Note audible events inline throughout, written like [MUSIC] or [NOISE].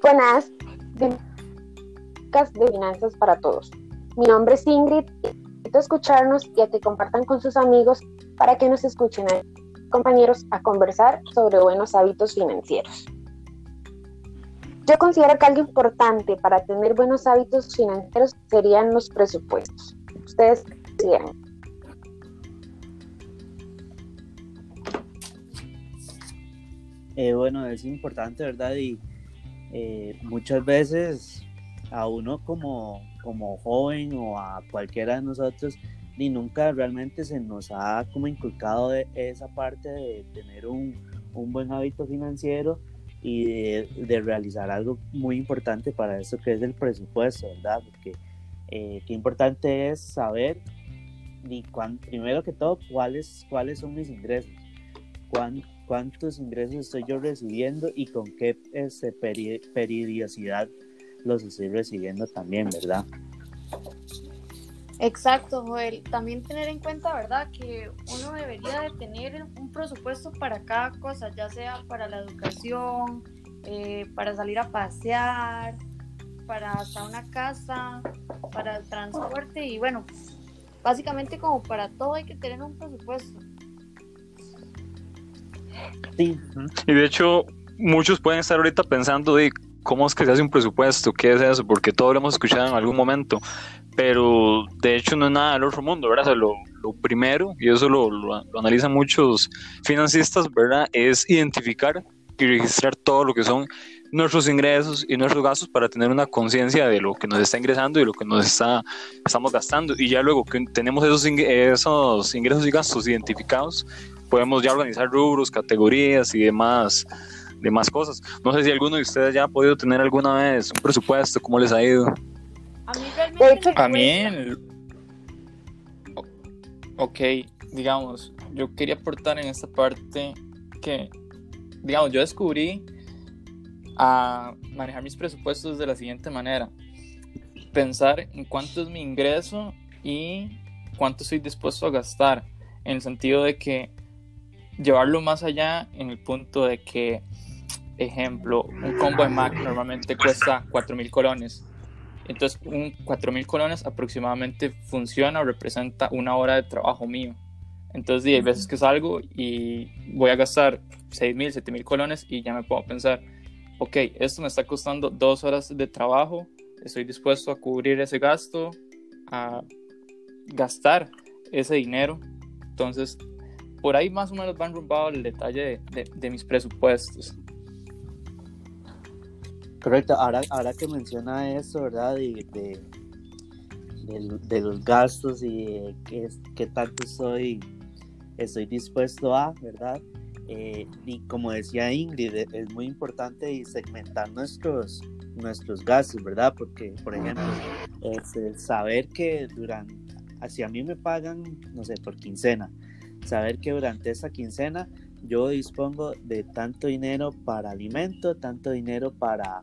Buenas, de finanzas para todos. Mi nombre es Ingrid. Invito a escucharnos y a que compartan con sus amigos para que nos escuchen, compañeros, a conversar sobre buenos hábitos financieros. Yo considero que algo importante para tener buenos hábitos financieros serían los presupuestos. Ustedes consideran. Eh, bueno, es importante, ¿verdad? Y eh, muchas veces a uno como, como joven o a cualquiera de nosotros ni nunca realmente se nos ha como inculcado esa parte de tener un, un buen hábito financiero y de, realizar algo muy importante para eso que es el presupuesto, ¿verdad? Porque eh, qué importante es saber, y primero que todo, cuáles, cuáles son mis ingresos, cuántos ingresos estoy yo recibiendo y con qué este, periodicidad los estoy recibiendo también, ¿verdad? Exacto, Joel. También tener en cuenta, ¿verdad?, que uno debería de tener un presupuesto para cada cosa, ya sea para la educación, eh, para salir a pasear, para hasta una casa, para el transporte y bueno, básicamente como para todo hay que tener un presupuesto. Y de hecho, muchos pueden estar ahorita pensando de cómo es que se hace un presupuesto, qué es eso, porque todo lo hemos escuchado en algún momento, pero de hecho no es nada del otro mundo, ¿verdad? lo, primero, y eso lo, lo, analizan muchos financistas, ¿verdad? Es identificar y registrar todo lo que son nuestros ingresos y nuestros gastos para tener una conciencia de lo que nos está ingresando y lo que nos está, estamos gastando. Y ya luego que tenemos esos, esos ingresos y gastos identificados, podemos ya organizar rubros, categorías y demás demás cosas. No sé si alguno de ustedes ya ha podido tener alguna vez un presupuesto, ¿cómo les ha ido? A mí realmente... A mí... Ok, digamos, yo quería aportar en esta parte que, digamos, yo descubrí a manejar mis presupuestos de la siguiente manera. Pensar en cuánto es mi ingreso y cuánto estoy dispuesto a gastar. En el sentido de que llevarlo más allá en el punto de que ejemplo, un combo de Mac normalmente cuesta 4.000 colones. Entonces, un 4.000 colones aproximadamente funciona o representa una hora de trabajo mío. Entonces, hay veces que salgo y voy a gastar 6.000, 7.000 colones y ya me puedo pensar, ok, esto me está costando dos horas de trabajo, estoy dispuesto a cubrir ese gasto, a gastar ese dinero. Entonces, por ahí más o menos van rumbado el detalle de, mis presupuestos. Correcto, ahora, ahora que menciona eso, ¿verdad? De, de, los gastos y qué, qué tanto estoy, estoy dispuesto a, ¿verdad? Eh, y como decía Ingrid, e, es muy importante segmentar nuestros, nuestros gastos, ¿verdad? Porque, por ejemplo, es el saber que durante, si a mí me pagan, no sé, por quincena, saber que durante esa quincena yo dispongo de tanto dinero para alimento, tanto dinero para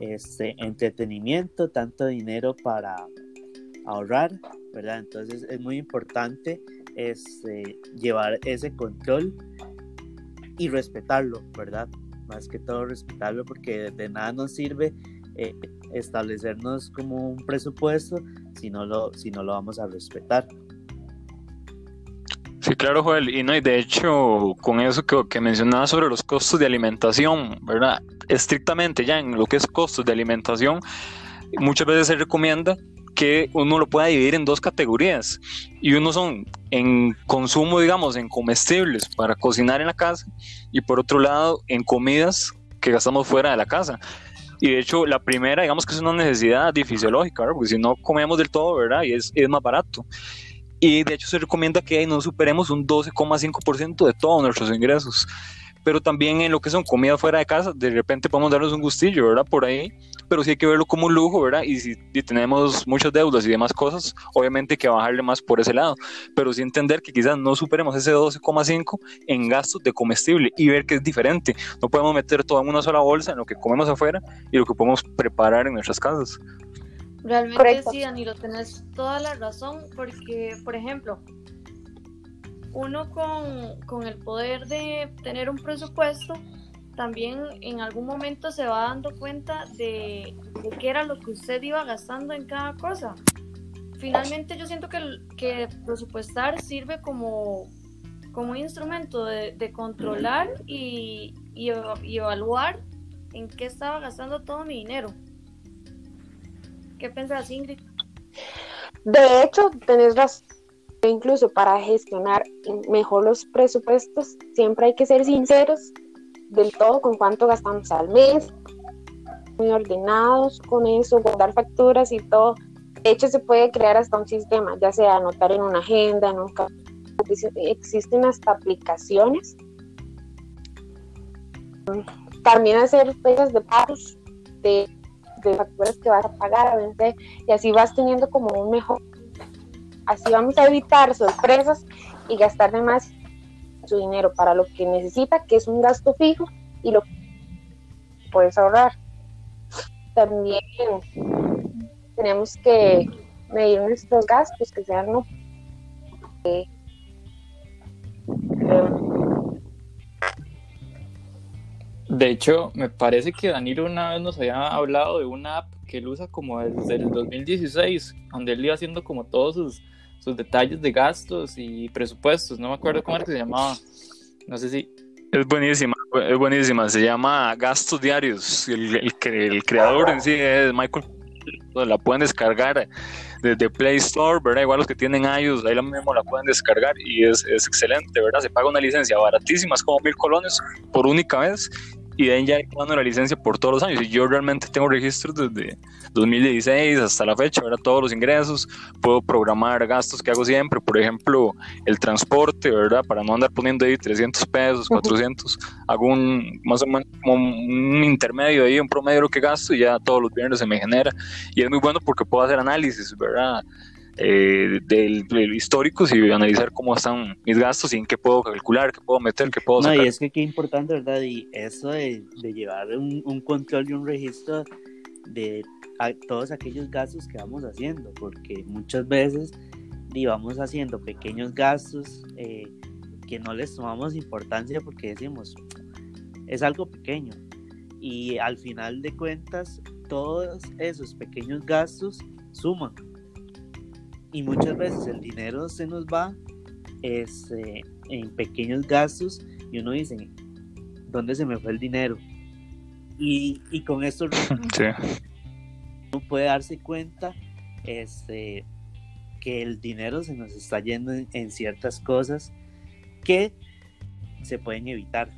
este, entretenimiento, tanto dinero para ahorrar, ¿verdad? Entonces es muy importante este, llevar ese control y respetarlo, ¿verdad? Más que todo respetarlo porque de nada nos sirve eh, establecernos como un presupuesto si no lo, si no lo vamos a respetar. Claro, Joel. Y no, y de hecho, con eso que, que mencionaba sobre los costos de alimentación, ¿verdad? Estrictamente ya en lo que es costos de alimentación, muchas veces se recomienda que uno lo pueda dividir en dos categorías. Y uno son en consumo, digamos, en comestibles para cocinar en la casa, y por otro lado, en comidas que gastamos fuera de la casa. Y de hecho, la primera, digamos que es una necesidad fisiológica, porque si no comemos del todo, ¿verdad? Y es, es más barato. Y de hecho se recomienda que no superemos un 12,5% de todos nuestros ingresos. Pero también en lo que son comida fuera de casa, de repente podemos darnos un gustillo, ¿verdad? Por ahí. Pero sí hay que verlo como un lujo, ¿verdad? Y si tenemos muchas deudas y demás cosas, obviamente hay que bajarle más por ese lado. Pero sí entender que quizás no superemos ese 12,5 en gastos de comestible y ver que es diferente. No podemos meter todo en una sola bolsa en lo que comemos afuera y lo que podemos preparar en nuestras casas. Realmente sí, Danilo, tenés toda la razón, porque, por ejemplo, uno con, el poder de tener un presupuesto también en algún momento se va dando cuenta de, de qué era lo que usted iba gastando en cada cosa. Finalmente yo siento que, que presupuestar sirve como, como un instrumento de, de controlar y, y, y evaluar en qué estaba gastando todo mi dinero. ¿Qué pensás, Ingrid? De hecho, tenés razón. Incluso para gestionar mejor los presupuestos, siempre hay que ser sinceros del todo con cuánto gastamos al mes, muy ordenados con eso, guardar facturas y todo. De hecho, se puede crear hasta un sistema, ya sea anotar en una agenda, en un existen hasta aplicaciones. También hacer fechas de pagos de, de, facturas que vas a pagar a vencer y así vas teniendo como un mejor. Así vamos a evitar sorpresas y gastar de más su dinero para lo que necesita, que es un gasto fijo, y lo puedes ahorrar. También tenemos que medir nuestros gastos, que sean no. Eh, de hecho, me parece que Danilo una vez nos había hablado de una app que él usa como desde el 2016, donde él iba haciendo como todos sus, sus detalles de gastos y presupuestos. No me acuerdo cómo era que se llamaba. No sé si. Es buenísima, es buenísima. Se llama Gastos Diarios. El, el, el creador en sí es Michael. La pueden descargar desde Play Store, ¿verdad? Igual los que tienen iOS, ahí la mismo la pueden descargar y es, es excelente, ¿verdad? Se paga una licencia baratísima, es como mil colones por única vez y de ahí ya dando la licencia por todos los años. Y yo realmente tengo registros desde 2016 hasta la fecha, ¿verdad? Todos los ingresos, puedo programar gastos que hago siempre, por ejemplo, el transporte, ¿verdad? Para no andar poniendo ahí 300 pesos, 400, hago un, más o menos como un intermedio ahí, un promedio de lo que gasto y ya todos los viernes se me genera. Y es muy bueno porque puedo hacer análisis, ¿verdad? Eh, del, del, histórico y analizar cómo están mis gastos y en qué puedo calcular, qué puedo meter, qué puedo sacar. No, y es que qué importante, ¿verdad? Y eso de, de llevar un, un, control y un registro de a, todos aquellos gastos que vamos haciendo, porque muchas veces vamos haciendo pequeños gastos eh, que no les tomamos importancia porque decimos, es algo pequeño. Y al final de cuentas, todos esos pequeños gastos suman y muchas veces el dinero se nos va este, en pequeños gastos y uno dice, ¿dónde se me fue el dinero? Y, y con esto [LAUGHS] sí. uno puede darse cuenta este, que el dinero se nos está yendo en, en ciertas cosas que se pueden evitar.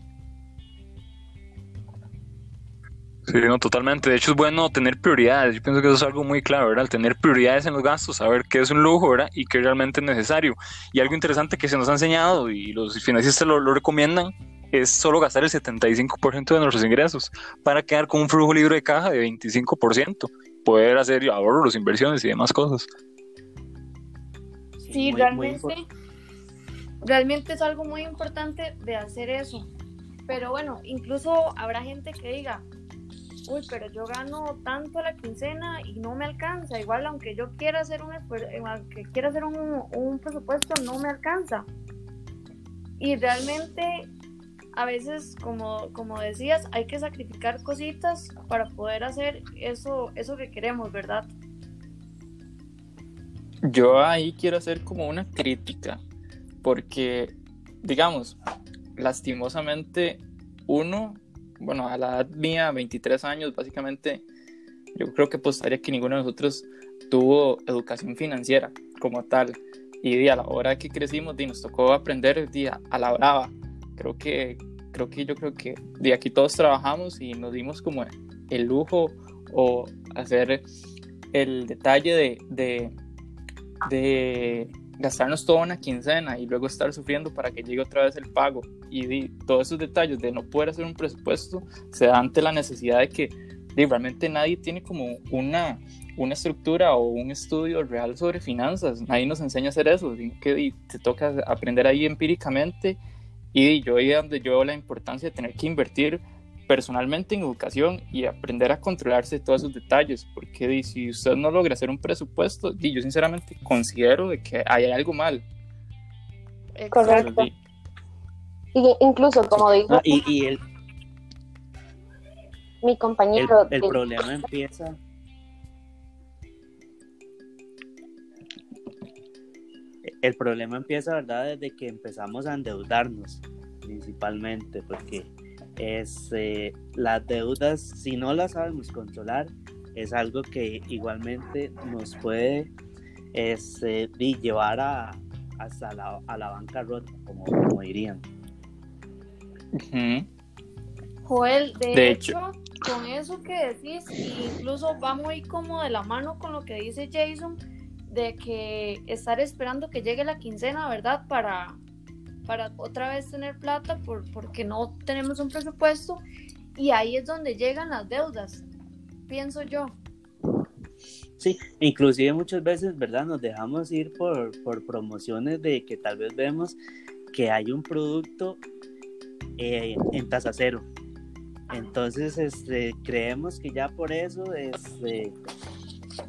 Sí, no, totalmente. De hecho, es bueno tener prioridades. Yo pienso que eso es algo muy claro, ¿verdad? tener prioridades en los gastos, saber qué es un lujo, ¿verdad? Y qué realmente es necesario. Y algo interesante que se nos ha enseñado y los financistas lo, lo recomiendan es solo gastar el 75% de nuestros ingresos para quedar con un flujo libre de caja de 25%, poder hacer ahorros, inversiones y demás cosas. Sí, sí muy, realmente, muy realmente es algo muy importante de hacer eso. Pero bueno, incluso habrá gente que diga, uy, pero yo gano tanto la quincena y no me alcanza. Igual, aunque yo quiera hacer un, aunque quiera hacer un, un presupuesto, no me alcanza. Y realmente, a veces, como, como decías, hay que sacrificar cositas para poder hacer eso, eso que queremos, ¿verdad? Yo ahí quiero hacer como una crítica, porque, digamos, lastimosamente, uno bueno, a la edad mía, 23 años, básicamente, yo creo que apostaría que ninguno de nosotros tuvo educación financiera como tal. Y a la hora que crecimos, nos tocó aprender a la brava. Creo que, creo que yo creo que de aquí todos trabajamos y nos dimos como el lujo o hacer el detalle de, de, de gastarnos toda una quincena y luego estar sufriendo para que llegue otra vez el pago. Y, todos esos detalles de no poder hacer un presupuesto se da ante la necesidad de que realmente nadie tiene como una, una estructura o un estudio real sobre finanzas. Nadie nos enseña a hacer eso, que te toca aprender ahí empíricamente. Y yo ahí donde yo veo la importancia de tener que invertir personalmente en educación y aprender a controlarse todos esos detalles, porque si usted no logra hacer un presupuesto, yo sinceramente considero de que hay algo mal. Correcto. Y incluso, como digo... Ah, y, y, el, mi compañero. El, problema empieza. El problema empieza, ¿verdad? Desde que empezamos a endeudarnos, principalmente, porque es, eh, las deudas, si no las sabemos controlar, es algo que igualmente nos puede este, llevar a, hasta la, a la bancarrota, como, como dirían. Joel, de, hecho, con eso que decís, incluso va muy como de la mano con lo que dice Jason, de que estar esperando que llegue la quincena, ¿verdad? Para, para otra vez tener plata por, porque no tenemos un presupuesto y ahí es donde llegan las deudas, pienso yo. Sí, inclusive muchas veces, ¿verdad? Nos dejamos ir por, por promociones de que tal vez vemos que hay un producto eh, en tasa cero. Entonces, este, creemos que ya por eso este,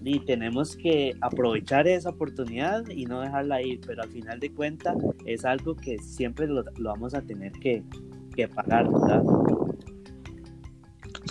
y tenemos que aprovechar esa oportunidad y no dejarla ir, pero al final de cuentas es algo que siempre lo, lo vamos a tener que, que pagar, ¿verdad?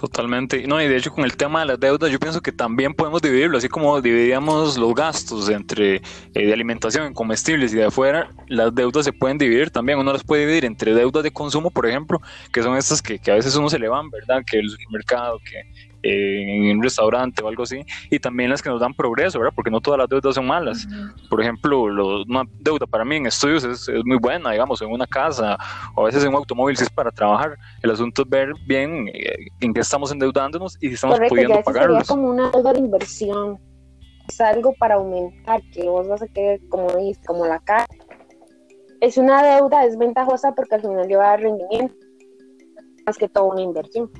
Totalmente. No, y de hecho con el tema de las deudas, yo pienso que también podemos dividirlo, así como dividíamos los gastos entre eh, de alimentación en comestibles y de afuera, las deudas se pueden dividir también. Uno las puede dividir entre deudas de consumo, por ejemplo, que son estas que, que a veces uno se le van, ¿verdad? Que el supermercado, que en un restaurante o algo así, y también las que nos dan progreso, ¿verdad? Porque no todas las deudas son malas. Por ejemplo, una deuda para mí en estudios es, es, muy buena, digamos, en una casa o a veces en un automóvil si es para trabajar. El asunto es ver bien eh, en qué estamos endeudándonos y si estamos pudiendo pagarlos. Sería como una deuda de inversión. Es algo para aumentar, que vos vas a querer, como dices, como la casa. Es una deuda, es ventajosa porque al final lleva a rendimiento, más que todo una inversión.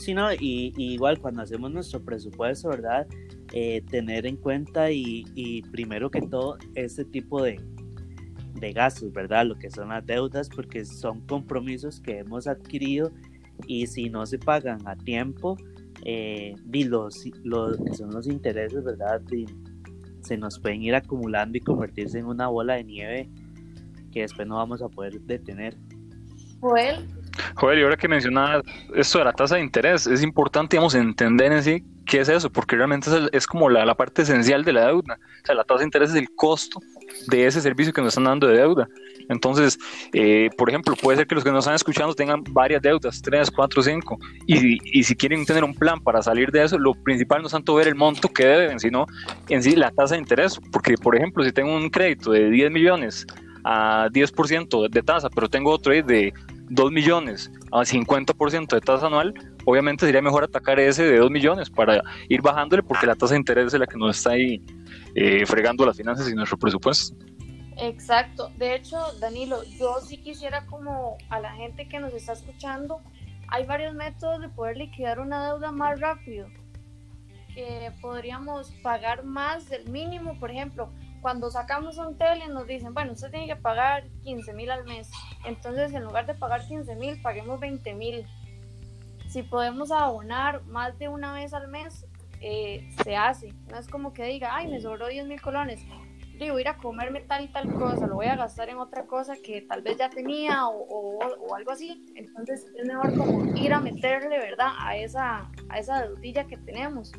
Sí, no, y, igual cuando hacemos nuestro presupuesto, ¿verdad? Eh, tener en cuenta y, y, primero que todo este tipo de, de gastos, ¿verdad? Lo que son las deudas, porque son compromisos que hemos adquirido y si no se pagan a tiempo, eh, los, los, que son los intereses, ¿verdad? se nos pueden ir acumulando y convertirse en una bola de nieve que después no vamos a poder detener. Joel, Joder, y ahora que mencionabas esto de la tasa de interés, es importante, digamos, entender en sí qué es eso, porque realmente es, como la, parte esencial de la deuda. O sea, la tasa de interés es el costo de ese servicio que nos están dando de deuda. Entonces, eh, por ejemplo, puede ser que los que nos están escuchando tengan varias deudas, tres, cuatro, cinco, y, y si quieren tener un plan para salir de eso, lo principal no es tanto ver el monto que deben, sino en sí la tasa de interés. Porque, por ejemplo, si tengo un crédito de 10 millones a 10% de tasa, pero tengo otro de 2 millones a 50% de tasa anual, obviamente sería mejor atacar ese de 2 millones para ir bajándole porque la tasa de interés es la que nos está ahí eh, fregando las finanzas y nuestro presupuesto. Exacto. De hecho, Danilo, yo sí quisiera como a la gente que nos está escuchando, hay varios métodos de poder liquidar una deuda más rápido. Que podríamos pagar más del mínimo, por ejemplo, cuando sacamos un tele nos dicen, bueno, usted tiene que pagar 15 mil al mes. Entonces, en lugar de pagar 15 mil, paguemos 20 mil. Si podemos abonar más de una vez al mes, eh, se hace. No es como que diga, ay, me sobró 10 mil colones. Digo, ir a comerme tal y tal cosa, lo voy a gastar en otra cosa que tal vez ya tenía o, o, algo así. Entonces, es mejor como ir a meterle, ¿verdad? A esa, a esa deudilla que tenemos.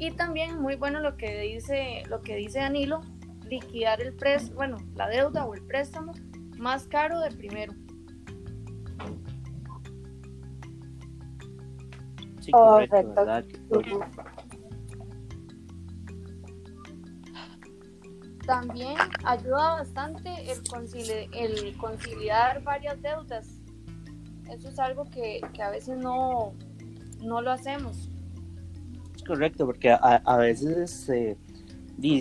Y también muy bueno lo que dice, lo que dice Danilo, liquidar el préstamo, bueno, la deuda o el préstamo más caro de primero. Sí, correcto, También ayuda bastante el, el conciliar varias deudas. Eso es algo que, que a veces no, no lo hacemos correcto, porque a, veces eh,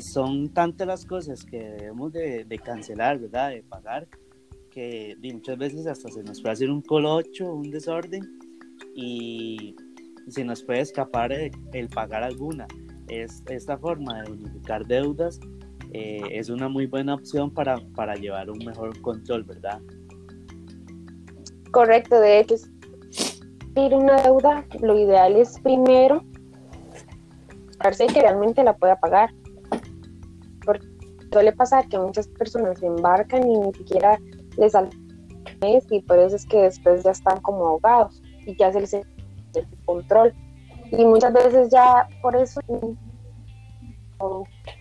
son tantas las cosas que debemos de, cancelar, ¿verdad? De pagar, que muchas veces hasta se nos puede hacer un colocho, un desorden, y se nos puede escapar el, pagar alguna. Es, esta forma de unificar deudas eh, es una muy buena opción para, para llevar un mejor control, ¿verdad? Correcto, de hecho, ir una deuda, lo ideal es primero que realmente la pueda pagar. Porque suele pasar que muchas personas se embarcan y ni siquiera les y por eso es que después ya están como ahogados y ya se les el control. Y muchas veces ya por eso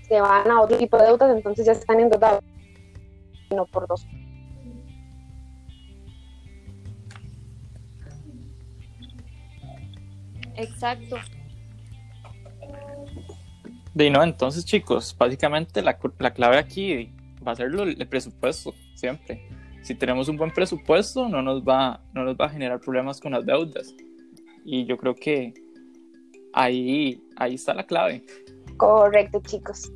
se van a otro tipo de deudas, entonces ya están endeudados, no por dos. Exacto. De no, entonces chicos, básicamente la, la clave aquí va a ser lo, el presupuesto, siempre. Si tenemos un buen presupuesto, no nos, va, no nos va a generar problemas con las deudas. Y yo creo que ahí, ahí está la clave. Correcto, chicos.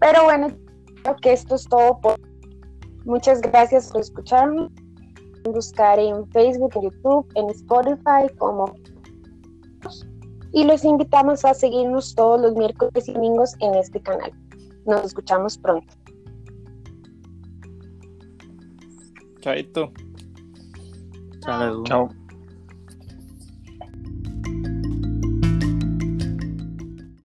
Pero bueno, creo que esto es todo por Muchas gracias por escucharme. Buscar en Facebook, en YouTube, en Spotify como y los invitamos a seguirnos todos los miércoles y domingos en este canal. Nos escuchamos pronto. Chaito. Chao. Chao.